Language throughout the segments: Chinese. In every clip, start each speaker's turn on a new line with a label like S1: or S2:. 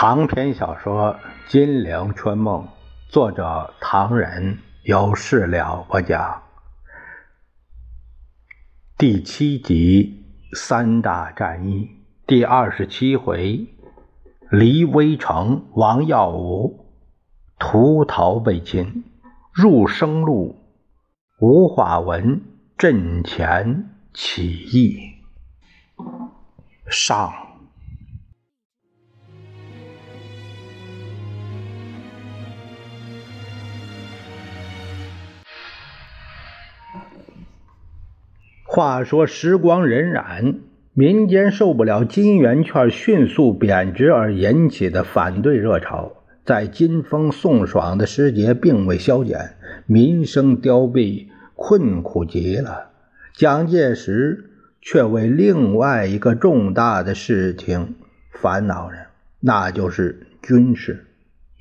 S1: 长篇小说《金陵春梦》，作者唐人，有事了不讲。第七集三大战役，第二十七回，离微城，王耀武屠逃被擒，入生路，吴化文阵前起义，上。话说时光荏苒，民间受不了金圆券迅速贬值而引起的反对热潮，在金风送爽的时节并未消减，民生凋敝，困苦极了。蒋介石却为另外一个重大的事情烦恼着，那就是军事。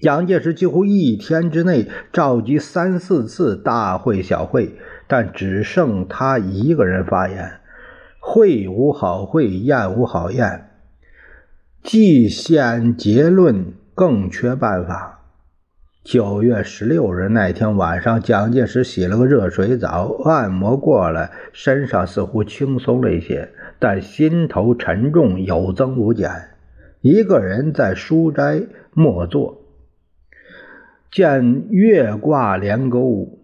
S1: 蒋介石几乎一天之内召集三四次大会小会。但只剩他一个人发言，会无好会，宴无好宴，既先结论，更缺办法。九月十六日那天晚上，蒋介石洗了个热水澡，按摩过了，身上似乎轻松了一些，但心头沉重有增无减。一个人在书斋默坐，见月挂连钩。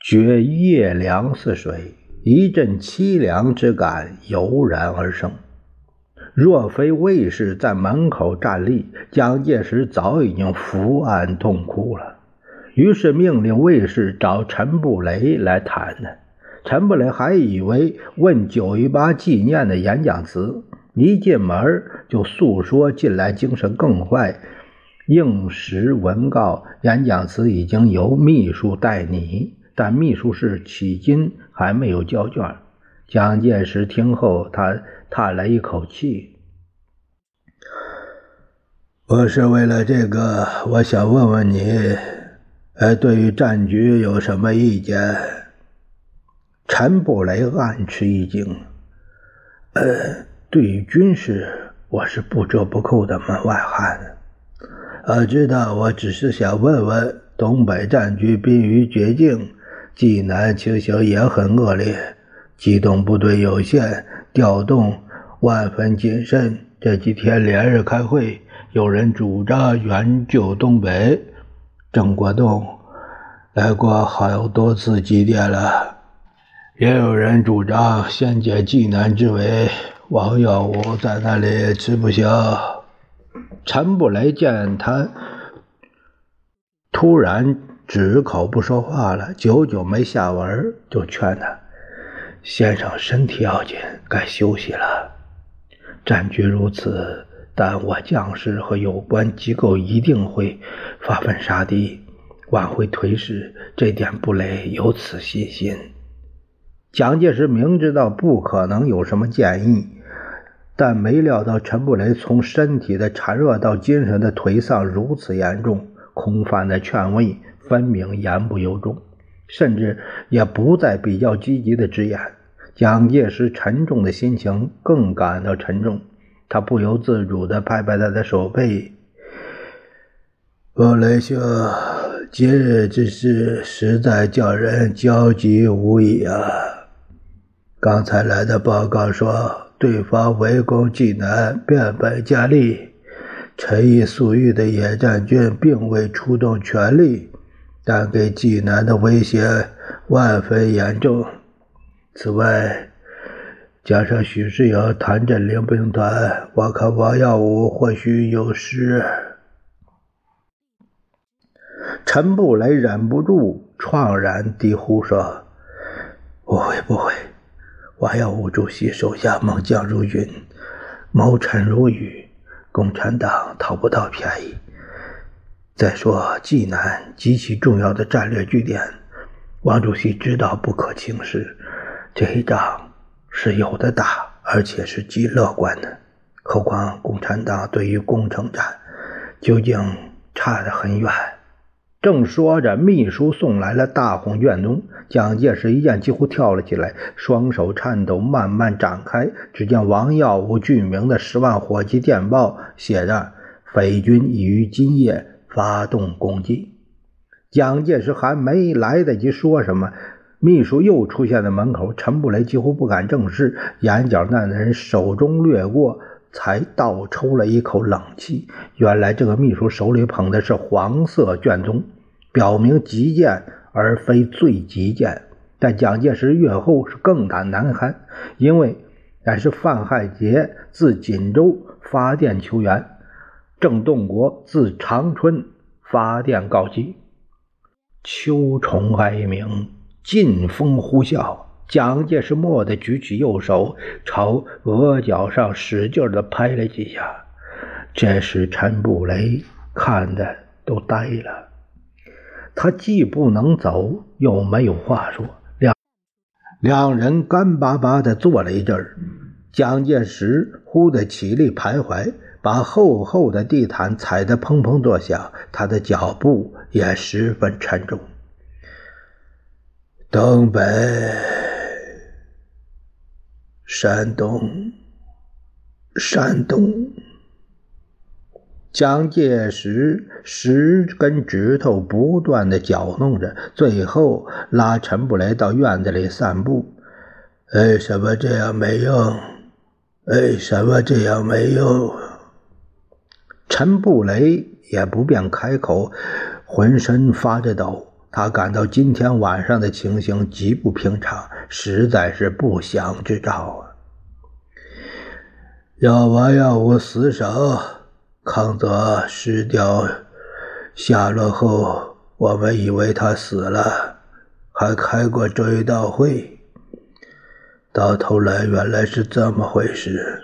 S1: 觉夜凉似水，一阵凄凉之感油然而生。若非卫士在门口站立，蒋介石早已经伏案痛哭了。于是命令卫士找陈布雷来谈谈。陈布雷还以为问九一八纪念的演讲词，一进门就诉说近来精神更坏，应时文告演讲词已经由秘书代拟。但秘书室迄今还没有交卷。蒋介石听后，他叹了一口气：“不是为了这个，我想问问你，呃，对于战局有什么意见？”陈布雷暗吃一惊：“呃，对于军事，我是不折不扣的门外汉。呃知道，我只是想问问，东北战局濒于绝境。”济南情形也很恶劣，机动部队有限，调动万分谨慎。这几天连日开会，有人主张援救东北。郑国栋来过好多次祭奠了，也有人主张先解济南之围。王耀武在那里吃不消。陈布雷见他突然。止口不说话了，久久没下文，就劝他：“先生身体要紧，该休息了。战局如此，但我将士和有关机构一定会发奋杀敌，挽回颓势。这点布雷有此信心。”蒋介石明知道不可能有什么建议，但没料到陈布雷从身体的孱弱到精神的颓丧如此严重，空泛的劝慰。分明言不由衷，甚至也不再比较积极的直言。蒋介石沉重的心情更感到沉重，他不由自主地拍拍他的手背：“布雷兄，今日之事实在叫人焦急无已啊！刚才来的报告说，对方围攻济南，变本加厉，陈毅粟裕的野战军并未出动全力。”但给济南的威胁万分严重。此外，加上许世友、谭震领兵团，我看王耀武或许有失。陈布雷忍不住怆然低呼说：“不会，不会！王耀武主席手下猛将如云，谋臣如雨，共产党讨不到便宜。”再说济南极其重要的战略据点，王主席知道不可轻视，这一仗是有的打，而且是极乐观的。何况共产党对于攻城战究竟差得很远。正说着，秘书送来了大红卷宗，蒋介石一见，几乎跳了起来，双手颤抖，慢慢展开。只见王耀武具名的十万火急电报，写着。匪军已于今夜发动攻击。蒋介石还没来得及说什么，秘书又出现在门口。陈布雷几乎不敢正视，眼角那人手中掠过，才倒抽了一口冷气。原来这个秘书手里捧的是黄色卷宗，表明急件而非最急件。但蒋介石阅后是更感难堪，因为乃是范汉杰自锦州发电求援，郑洞国自长春发电告急。秋虫哀鸣，劲风呼啸。蒋介石蓦地举起右手，朝额角上使劲地拍了几下。这时陈布雷看的都呆了，他既不能走，又没有话说。两两人干巴巴地坐了一阵儿。蒋介石忽地起立徘徊。把厚厚的地毯踩得砰砰作响，他的脚步也十分沉重。东北、山东、山东，蒋介石十根指头不断的搅弄着，最后拉陈布雷到院子里散步。为什么这样没用？为什么这样没用？陈布雷也不便开口，浑身发着抖。他感到今天晚上的情形极不平常，实在是不祥之兆啊！要我要无死守，康泽失掉下落后，我们以为他死了，还开过追悼会。到头来原来是这么回事，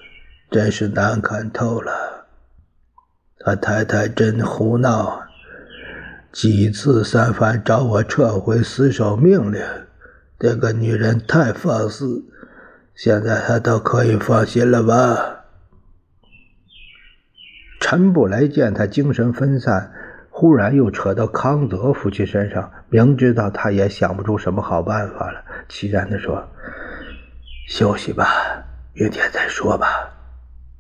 S1: 真是难看透了。他太太真胡闹，几次三番找我撤回死守命令。这个女人太放肆，现在他都可以放心了吧？陈布雷见他精神分散，忽然又扯到康泽夫妻身上，明知道他也想不出什么好办法了，凄然地说：“休息吧，明天再说吧。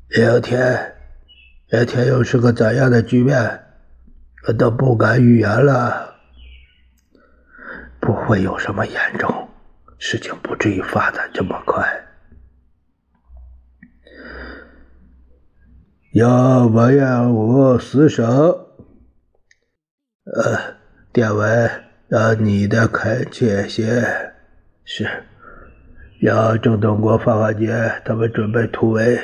S1: 明天。”这天又是个怎样的局面，我都不敢预言了。不会有什么严重，事情不至于发展这么快。要不要我死守？呃，电文让你的恳切些。是，要郑东国、范华杰他们准备突围，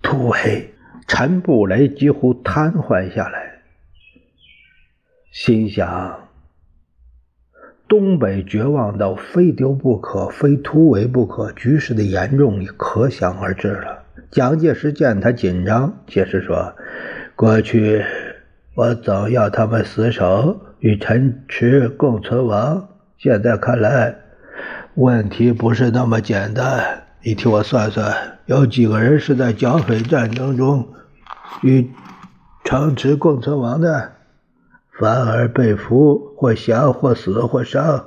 S1: 突围。陈布雷几乎瘫痪下来，心想：东北绝望到非丢不可、非突围不可，局势的严重可想而知了。蒋介石见他紧张，解释说：“过去我总要他们死守，与陈池共存亡。现在看来，问题不是那么简单。你替我算算，有几个人是在剿匪战争中？”与城池共存亡的，反而被俘或降或死或伤，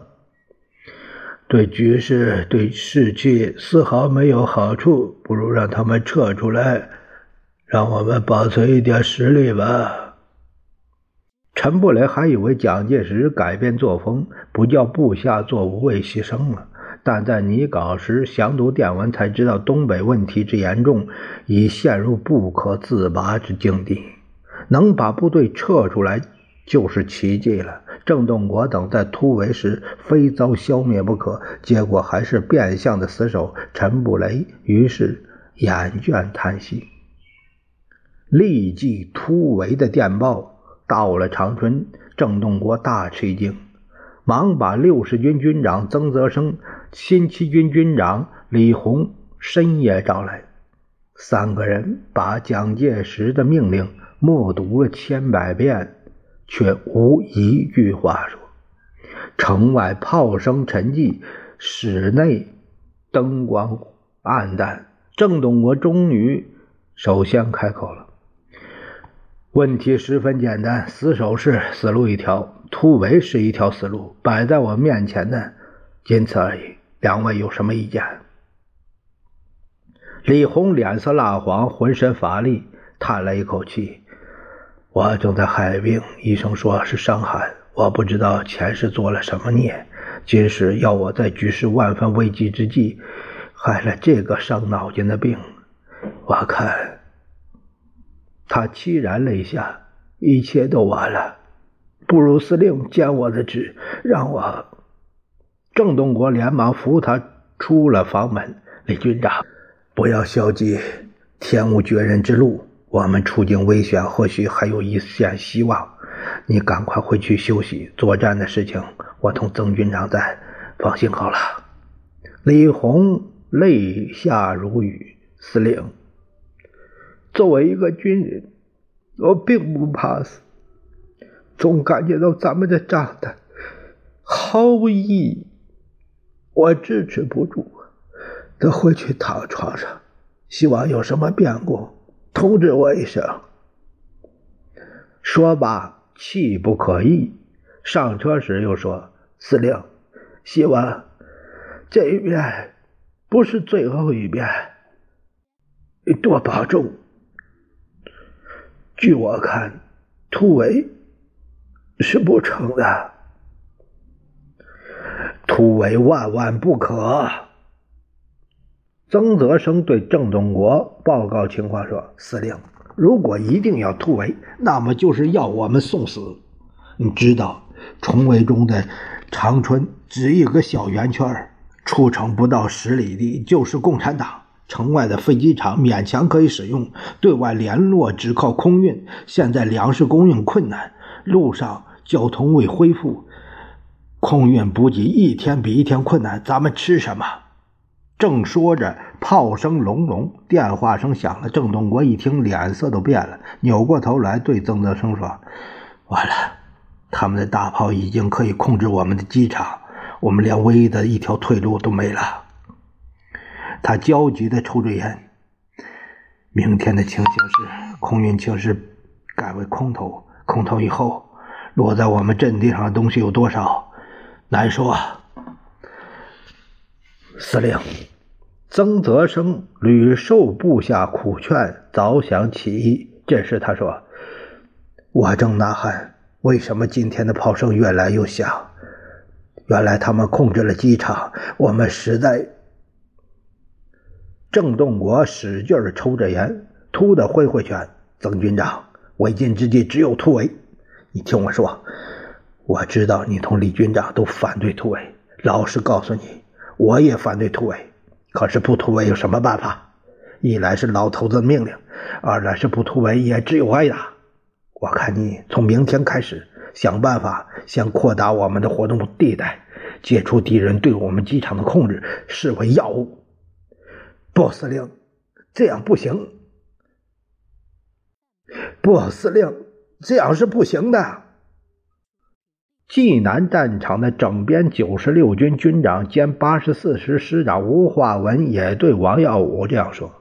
S1: 对局势对士气丝毫没有好处。不如让他们撤出来，让我们保存一点实力吧。陈布雷还以为蒋介石改变作风，不叫部下做无谓牺牲了。但在拟稿时详读电文，才知道东北问题之严重，已陷入不可自拔之境地。能把部队撤出来就是奇迹了。郑洞国等在突围时非遭消灭不可，结果还是变相的死守。陈布雷于是厌倦叹息。立即突围的电报到了长春，郑洞国大吃一惊。忙把六十军军长曾泽生、新七军军长李鸿深夜找来，三个人把蒋介石的命令默读了千百遍，却无一句话说。城外炮声沉寂，室内灯光暗淡。郑洞国终于首先开口了：“问题十分简单，死守是死路一条。”突围是一条死路，摆在我面前的仅此而已。两位有什么意见？李红脸色蜡黄，浑身乏力，叹了一口气：“我正在害病，医生说是伤寒。我不知道前世做了什么孽，今世要我在局势万分危急之际，害了这个伤脑筋的病。我看他凄然泪下，一切都完了。不如司令见我的旨，让我。郑东国连忙扶他出了房门。李军长，不要消极，天无绝人之路。我们处境危险，或许还有一线希望。你赶快回去休息。作战的事情，我同曾军长在，放心好了。李红泪下如雨。司令，作为一个军人，我并不怕死，总感觉到咱们的仗的毫无意义。我支持不住，得回去躺床上。希望有什么变故，通知我一声。说罢，气不可抑。上车时又说：“司令，希望这一遍不是最后一遍，你多保重。据我看，突围是不成的。”突围万万不可！曾泽生对郑东国报告情况说：“司令，如果一定要突围，那么就是要我们送死。你知道，重围中的长春只一个小圆圈，出城不到十里地就是共产党。城外的飞机场勉强可以使用，对外联络只靠空运。现在粮食供应困难，路上交通未恢复。”空运补给一天比一天困难，咱们吃什么？正说着，炮声隆隆，电话声响了。郑东国一听，脸色都变了，扭过头来对曾泽生说：“完了，他们的大炮已经可以控制我们的机场，我们连唯一的一条退路都没了。”他焦急地抽着烟。明天的情形是，空运情势改为空投，空投以后，落在我们阵地上的东西有多少？难说，司令，曾泽生屡受部下苦劝，早想起义。这时他说：“我正呐喊，为什么今天的炮声越来越响？原来他们控制了机场，我们实在……”郑洞国使劲抽着烟，突的挥挥拳：“曾军长，为今之计只有突围。你听我说。”我知道你同李军长都反对突围，老实告诉你，我也反对突围。可是不突围有什么办法？一来是老头子的命令，二来是不突围也只有挨打。我看你从明天开始想办法，先扩大我们的活动地带，解除敌人对我们机场的控制，视为要务。不，司令，这样不行。不，司令，这样是不行的。济南战场的整编九十六军军长兼八十四师师长吴化文也对王耀武这样说：“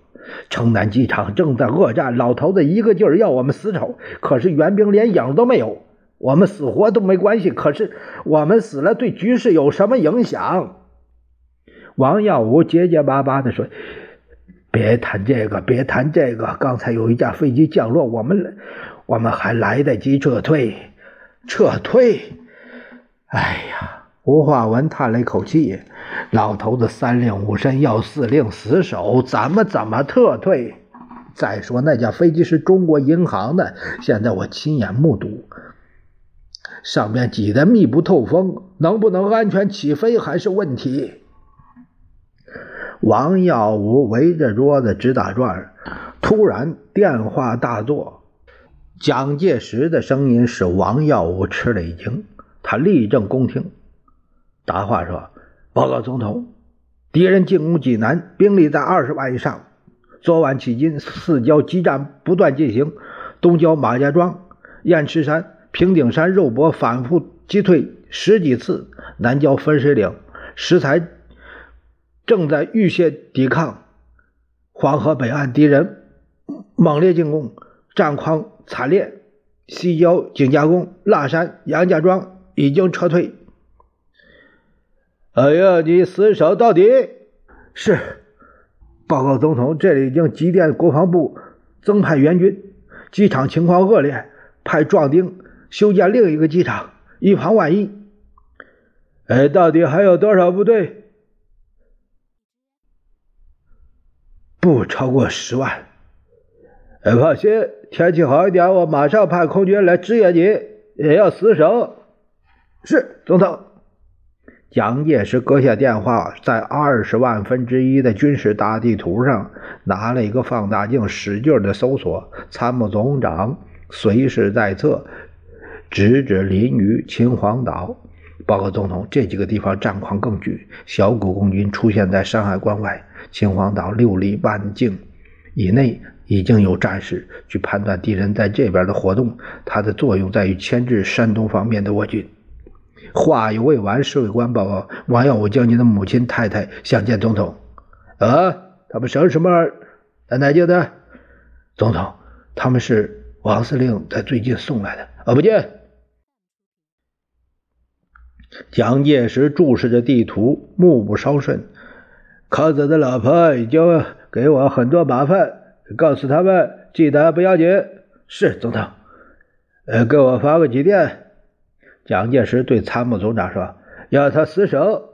S1: 城南机场正在恶战，老头子一个劲儿要我们死守，可是援兵连影都没有。我们死活都没关系，可是我们死了对局势有什么影响？”王耀武结结巴巴地说：“别谈这个，别谈这个。刚才有一架飞机降落，我们我们还来得及撤退，撤退。”哎呀，吴化文叹了一口气：“老头子三令五申要四令死守，咱们怎么撤退？再说那架飞机是中国银行的，现在我亲眼目睹，上面挤得密不透风，能不能安全起飞还是问题。”王耀武围着桌子直打转，突然电话大作，蒋介石的声音使王耀武吃了一惊。他立正恭听，答话说：“报告总统，敌人进攻济南，兵力在二十万以上。昨晚迄今，四郊激战不断进行。东郊马家庄、雁池山、平顶山肉搏反复击退十几次。南郊分水岭、石材正在浴血抵抗。黄河北岸敌人猛烈进攻，战况惨烈。西郊景家宫、腊山、杨家庄。”已经撤退。哎呀，你死守到底！是，报告总统，这里已经急电国防部增派援军，机场情况恶劣，派壮丁修建另一个机场，以防万一。哎，到底还有多少部队？不超过十万。哎，放心，天气好一点，我马上派空军来支援你，也要死守。是，总统。蒋介石搁下电话，在二十万分之一的军事大地图上拿了一个放大镜，使劲的搜索。参谋总长随时在侧，直指临榆、秦皇岛。报告总统，这几个地方战况更剧，小股共军出现在山海关外，秦皇岛六里半径以内。已经有战士去判断敌人在这边的活动，它的作用在于牵制山东方面的我军。话犹未完，侍卫官报告：王耀武将军的母亲、太太想见总统。啊，他们什么什么？在南京的总统，他们是王司令在最近送来的。啊，不见。蒋介石注视着地图，目不稍顺。康子的老婆已经给我很多麻烦。告诉他们，记得不要紧。是总统，呃，给我发个急电。蒋介石对参谋总长说：“要他死守。”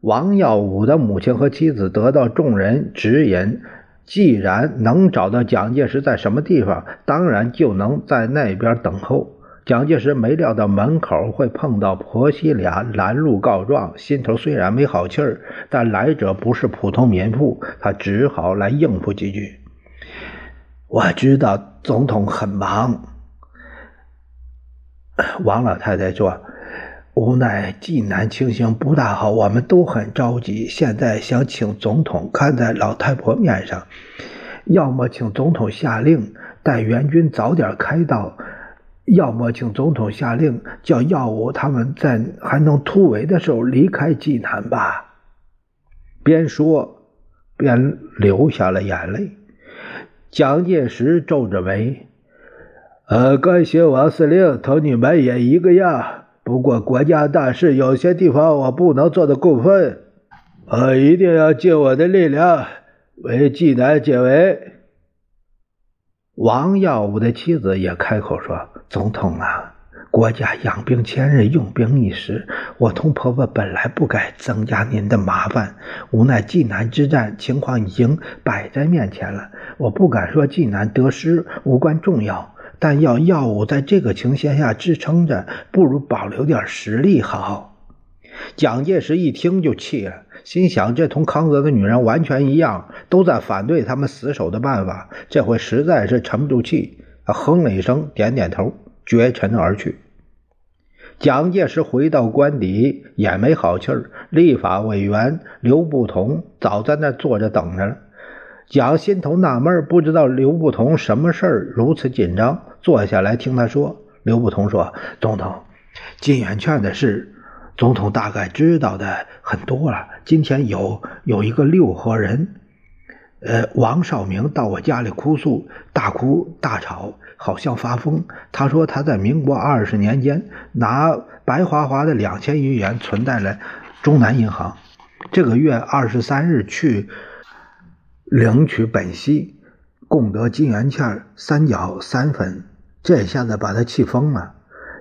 S1: 王耀武的母亲和妻子得到众人指引，既然能找到蒋介石在什么地方，当然就能在那边等候。蒋介石没料到门口会碰到婆媳俩拦路告状，心头虽然没好气儿，但来者不是普通民妇，他只好来应付几句。我知道总统很忙，王老太太说：“无奈济南情形不大好，我们都很着急。现在想请总统看在老太婆面上，要么请总统下令带援军早点开到，要么请总统下令叫耀武他们在还能突围的时候离开济南吧。”边说边流下了眼泪。蒋介石皱着眉：“呃，感谢王司令，同你们也一个样。不过国家大事，有些地方我不能做的过分。我一定要尽我的力量为济南解围。”王耀武的妻子也开口说：“总统啊。”国家养兵千日，用兵一时。我同婆婆本来不该增加您的麻烦，无奈济南之战情况已经摆在面前了。我不敢说济南得失无关重要，但要耀武在这个情形下支撑着，不如保留点实力好。蒋介石一听就气了，心想：这同康泽的女人完全一样，都在反对他们死守的办法。这回实在是沉不住气，他哼了一声，点点头，绝尘而去。蒋介石回到官邸也没好气儿，立法委员刘步同早在那坐着等着了。蒋心头纳闷，不知道刘步同什么事儿如此紧张，坐下来听他说。刘步同说：“总统，金圆券的事，总统大概知道的很多了。今天有有一个六合人。”呃，王少明到我家里哭诉，大哭大吵，好像发疯。他说他在民国二十年间拿白花花的两千余元存在了中南银行，这个月二十三日去领取本息，共得金圆券三角三分。这下子把他气疯了。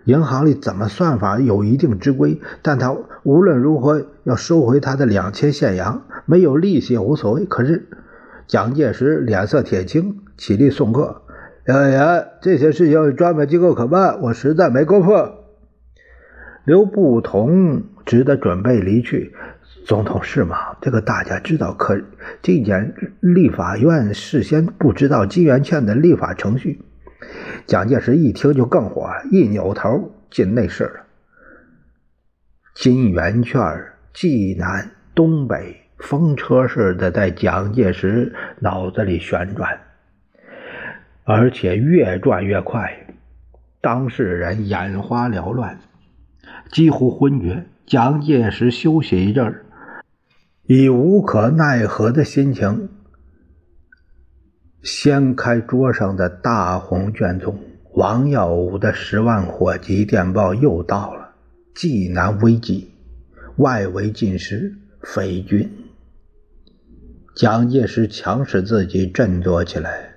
S1: 银行里怎么算法有一定之规，但他无论如何要收回他的两千现洋，没有利息也无所谓。可是。蒋介石脸色铁青，起立送客。刘言，这些事情专门机构可办，我实在没工夫。刘步同只得准备离去。总统是吗？这个大家知道，可这件立法院事先不知道金圆券的立法程序。蒋介石一听就更火，一扭头进内室了。金圆券，济南东北。风车似的在蒋介石脑子里旋转，而且越转越快。当事人眼花缭乱，几乎昏厥。蒋介石休息一阵儿，以无可奈何的心情掀开桌上的大红卷宗。王耀武的十万火急电报又到了：济南危急，外围尽失，匪军。蒋介石强使自己振作起来，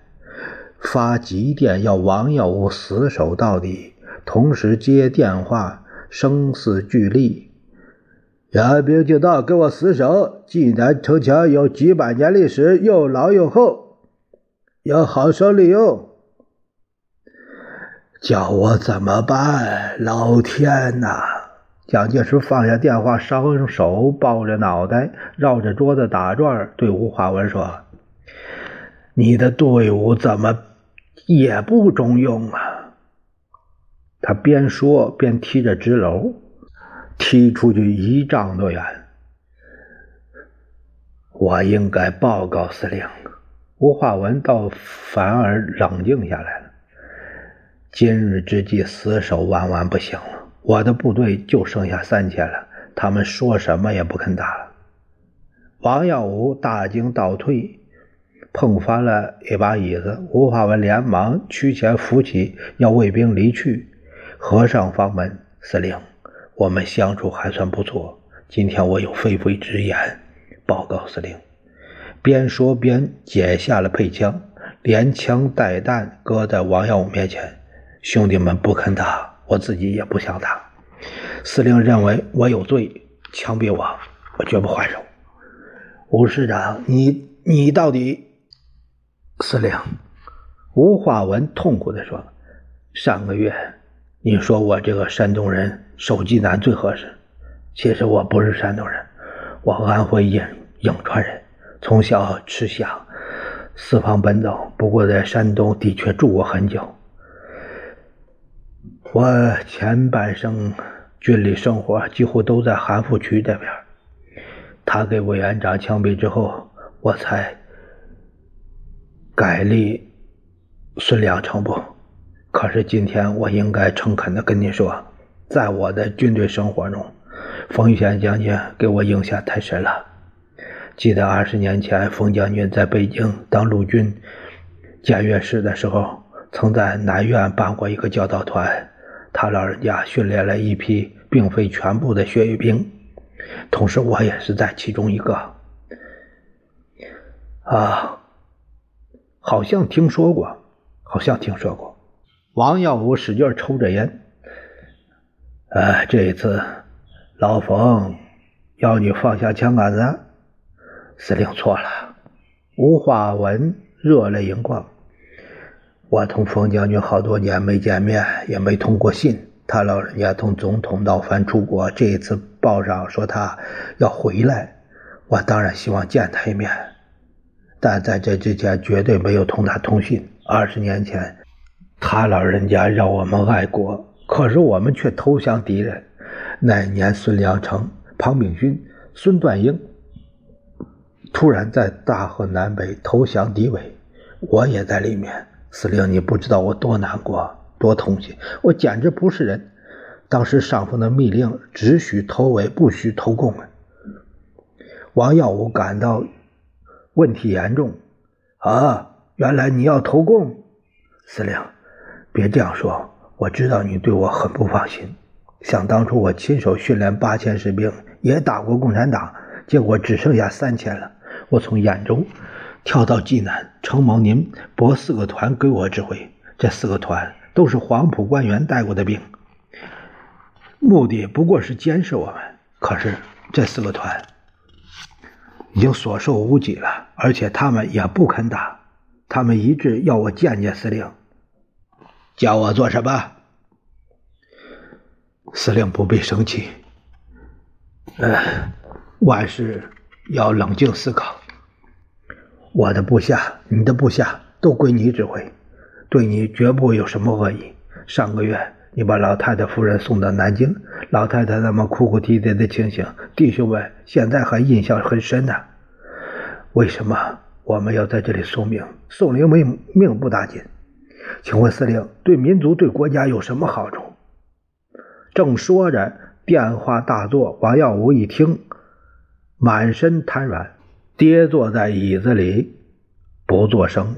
S1: 发急电要王耀武死守到底，同时接电话，声嘶俱厉：“援兵就到，给我死守！济南城墙有几百年历史，又老又厚，要好生利用。”叫我怎么办？老天呐！蒋介石放下电话，双手抱着脑袋，绕着桌子打转，对吴华文说：“你的队伍怎么也不中用啊？”他边说边踢着纸篓，踢出去一丈多远。我应该报告司令。吴化文倒反而冷静下来了。今日之计，死守万万不行了。我的部队就剩下三千了，他们说什么也不肯打了。王耀武大惊倒退，碰翻了一把椅子。吴化文连忙屈前扶起，要卫兵离去，合上房门。司令，我们相处还算不错。今天我有非非之言报告司令。边说边解下了配枪，连枪带弹搁在王耀武面前。兄弟们不肯打，我自己也不想打。司令认为我有罪，枪毙我，我绝不还手。吴师长，你你到底？司令，吴化文痛苦地说：“上个月你说我这个山东人守济南最合适，其实我不是山东人，我安徽颍颍川人，从小吃香，四方奔走，不过在山东的确住过很久。”我前半生军旅生活几乎都在韩复区这边。他给委员长枪毙之后，我才改立孙良诚部。可是今天我应该诚恳的跟你说，在我的军队生活中，冯玉祥将军给我影响太深了。记得二十年前，冯将军在北京当陆军检阅使的时候，曾在南苑办过一个教导团。他老人家训练了一批并非全部的血雨兵，同时我也是在其中一个。啊，好像听说过，好像听说过。王耀武使劲抽着烟。呃，这一次老冯要你放下枪杆子，司令错了。吴化文热泪盈眶。我同冯将军好多年没见面，也没通过信。他老人家同总统闹翻出国，这一次报上说他要回来，我当然希望见他一面。但在这之前绝对没有同他通信。二十年前，他老人家让我们爱国，可是我们却投降敌人。那年，孙良诚、庞炳勋、孙段英突然在大河南北投降敌伪，我也在里面。司令，你不知道我多难过，多痛心，我简直不是人。当时上峰的密令只许投伪，不许投共啊。王耀武感到问题严重。啊，原来你要投共？司令，别这样说，我知道你对我很不放心。想当初我亲手训练八千士兵，也打过共产党，结果只剩下三千了。我从兖州。跳到济南，承蒙您拨四个团给我指挥，这四个团都是黄埔官员带过的兵，目的不过是监视我们。可是这四个团已经所剩无几了，而且他们也不肯打，他们一致要我见见司令。叫我做什么？司令不必生气，呃，万事要冷静思考。我的部下，你的部下都归你指挥，对你绝不有什么恶意。上个月你把老太太夫人送到南京，老太太那么哭哭啼啼的情形，弟兄们现在还印象很深呢。为什么我们要在这里送命？送灵命命不打紧。请问司令，对民族对国家有什么好处？正说着，电话大作，王耀武一听，满身瘫软。跌坐在椅子里，不作声。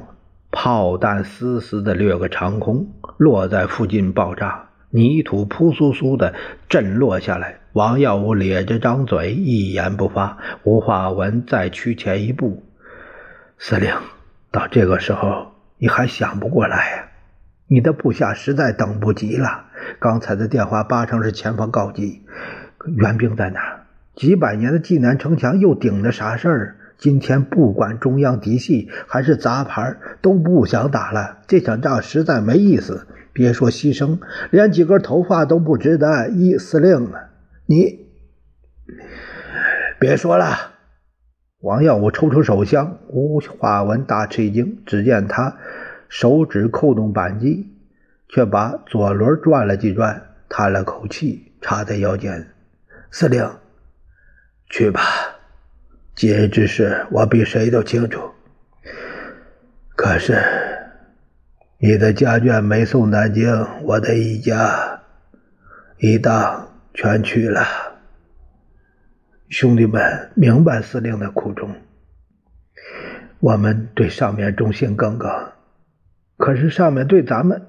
S1: 炮弹嘶嘶的掠过长空，落在附近爆炸，泥土扑簌簌的震落下来。王耀武咧着张嘴，一言不发。吴化文再趋前一步：“司令，到这个时候，你还想不过来呀？你的部下实在等不及了。刚才的电话八成是前方告急，援兵在哪？几百年的济南城墙又顶着啥事儿？今天不管中央嫡系还是杂牌，都不想打了。这场仗实在没意思。别说牺牲，连几根头发都不值得。一司令，你别说了。王耀武抽出手枪，吴化文大吃一惊。只见他手指扣动扳机，却把左轮转了几转，叹了口气，插在腰间：“司令，去吧。今日之事，我比谁都清楚。可是……”你的家眷没送南京，我的一家一当全去了。兄弟们明白司令的苦衷，我们对上面忠心耿耿，可是上面对咱们……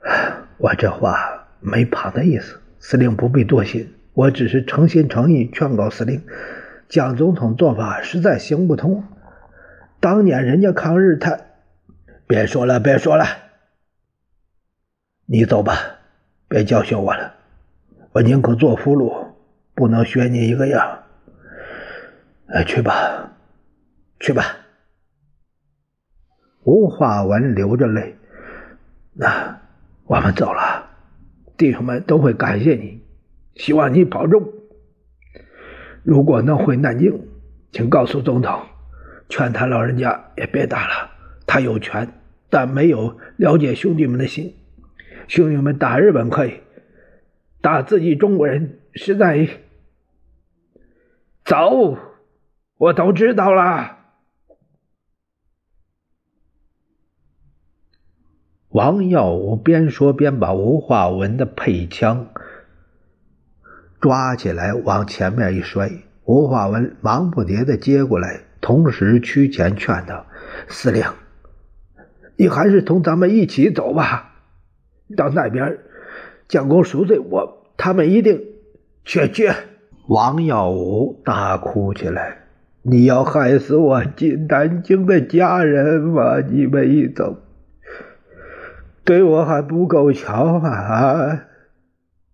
S1: 我这话没旁的意思，司令不必多心，我只是诚心诚意劝告司令，蒋总统做法实在行不通。当年人家抗日，他。别说了，别说了，你走吧，别教训我了。我宁可做俘虏，不能学你一个样。哎，去吧，去吧。吴化文流着泪，那我们走了，弟兄们都会感谢你，希望你保重。如果能回南京，请告诉总统，劝他老人家也别打了。他有权，但没有了解兄弟们的心。兄弟们打日本可以，打自己中国人实在……走，我都知道了。王耀武边说边把吴化文的配枪抓起来，往前面一摔。吴化文忙不迭的接过来，同时屈前劝道：“司令。”你还是同咱们一起走吧，到那边将功赎罪，我他们一定去绝。王耀武大哭起来：“你要害死我进南京的家人吗？你们一走，对我还不够瞧吗？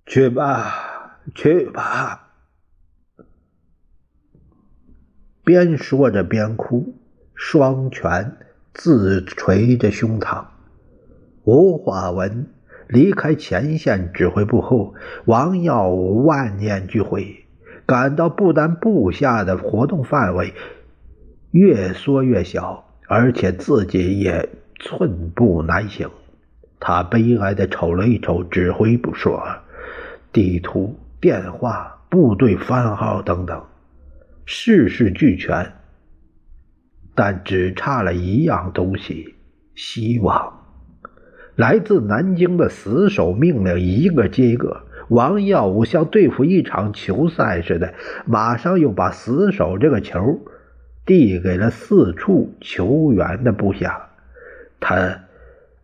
S1: 去吧，去吧。”边说着边哭，双拳。自捶着胸膛，吴化文离开前线指挥部后，王耀武万念俱灰，感到不但部下的活动范围越缩越小，而且自己也寸步难行。他悲哀地瞅了一瞅指挥部说、地图、电话、部队番号等等，事事俱全。但只差了一样东西——希望。来自南京的死守命令一个接一个，王耀武像对付一场球赛似的，马上又把死守这个球递给了四处求援的部下。他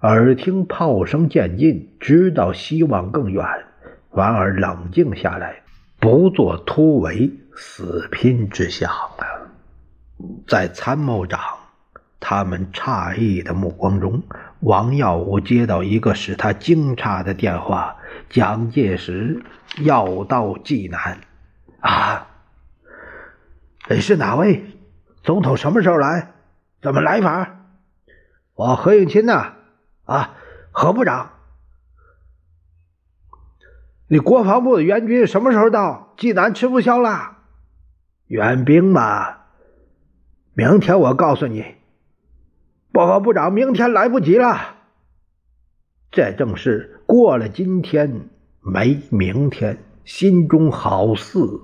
S1: 耳听炮声渐近，知道希望更远，反而冷静下来，不做突围死拼之想了。在参谋长他们诧异的目光中，王耀武接到一个使他惊诧的电话：蒋介石要到济南。啊，是哪位？总统什么时候来？怎么来法？我何应钦呐。啊，何部长，你国防部的援军什么时候到？济南吃不消了。援兵嘛。明天我告诉你，报告部长，明天来不及了。这正是过了今天没明天，心中好似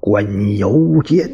S1: 滚油煎。